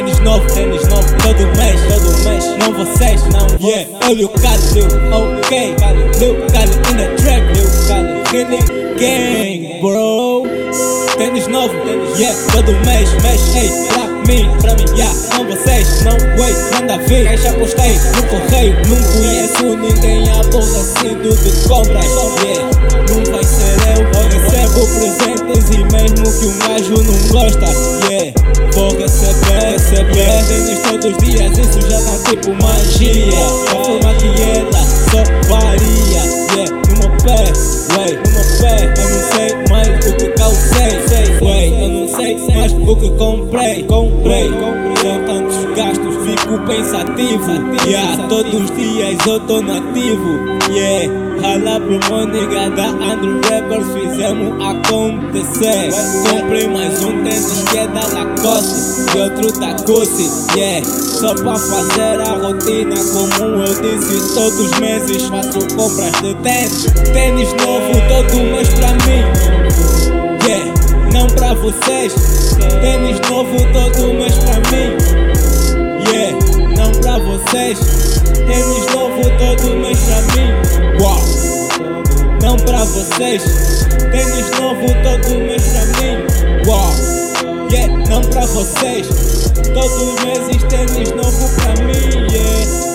tênis novo, tênis novo, todo mês, todo mês. Não vocês, não yeah. Olha o Calil, ok. Lil Calil in the track, Lil Calil, Killing Gang, bro. Tênis novo, yeah, todo mês, mês, ei, pra mim, pra mim, yeah. Não vocês, não, wait, manda ver. Caixa postei no correio, não conheço ninguém aborrecido de compras, yeah. Não vai ser eu, recebo presentes e mesmo que um gajo não gosta, yeah. Vou receber, receber. Tênis todos os dias, isso já tá tipo magia. A forma que ela só varia, yeah No meu pé, way, no meu pé. Eu não sei mais o que causei, sei, way Eu não sei mais o que comprei, comprei São tantos gastos, fico pensativo. Yeah, todos os dias eu tô nativo, yeah Rala pro meu nigga da Andrew Rappers Fizemos acontecer. Comprei mais um tênis que é da Lacoste outro da Gucci, yeah. Só pra fazer a rotina Como eu disse todos os meses Faço compras de tênis Tênis novo todo mês pra mim. Yeah, não pra vocês Tênis novo todo mês pra mim. Yeah, não pra vocês Tênis novo todo mês pra mim. Uau. Não pra vocês Tênis novo todo mês vocês. Todos os meses tênis novo pra mim Yeah,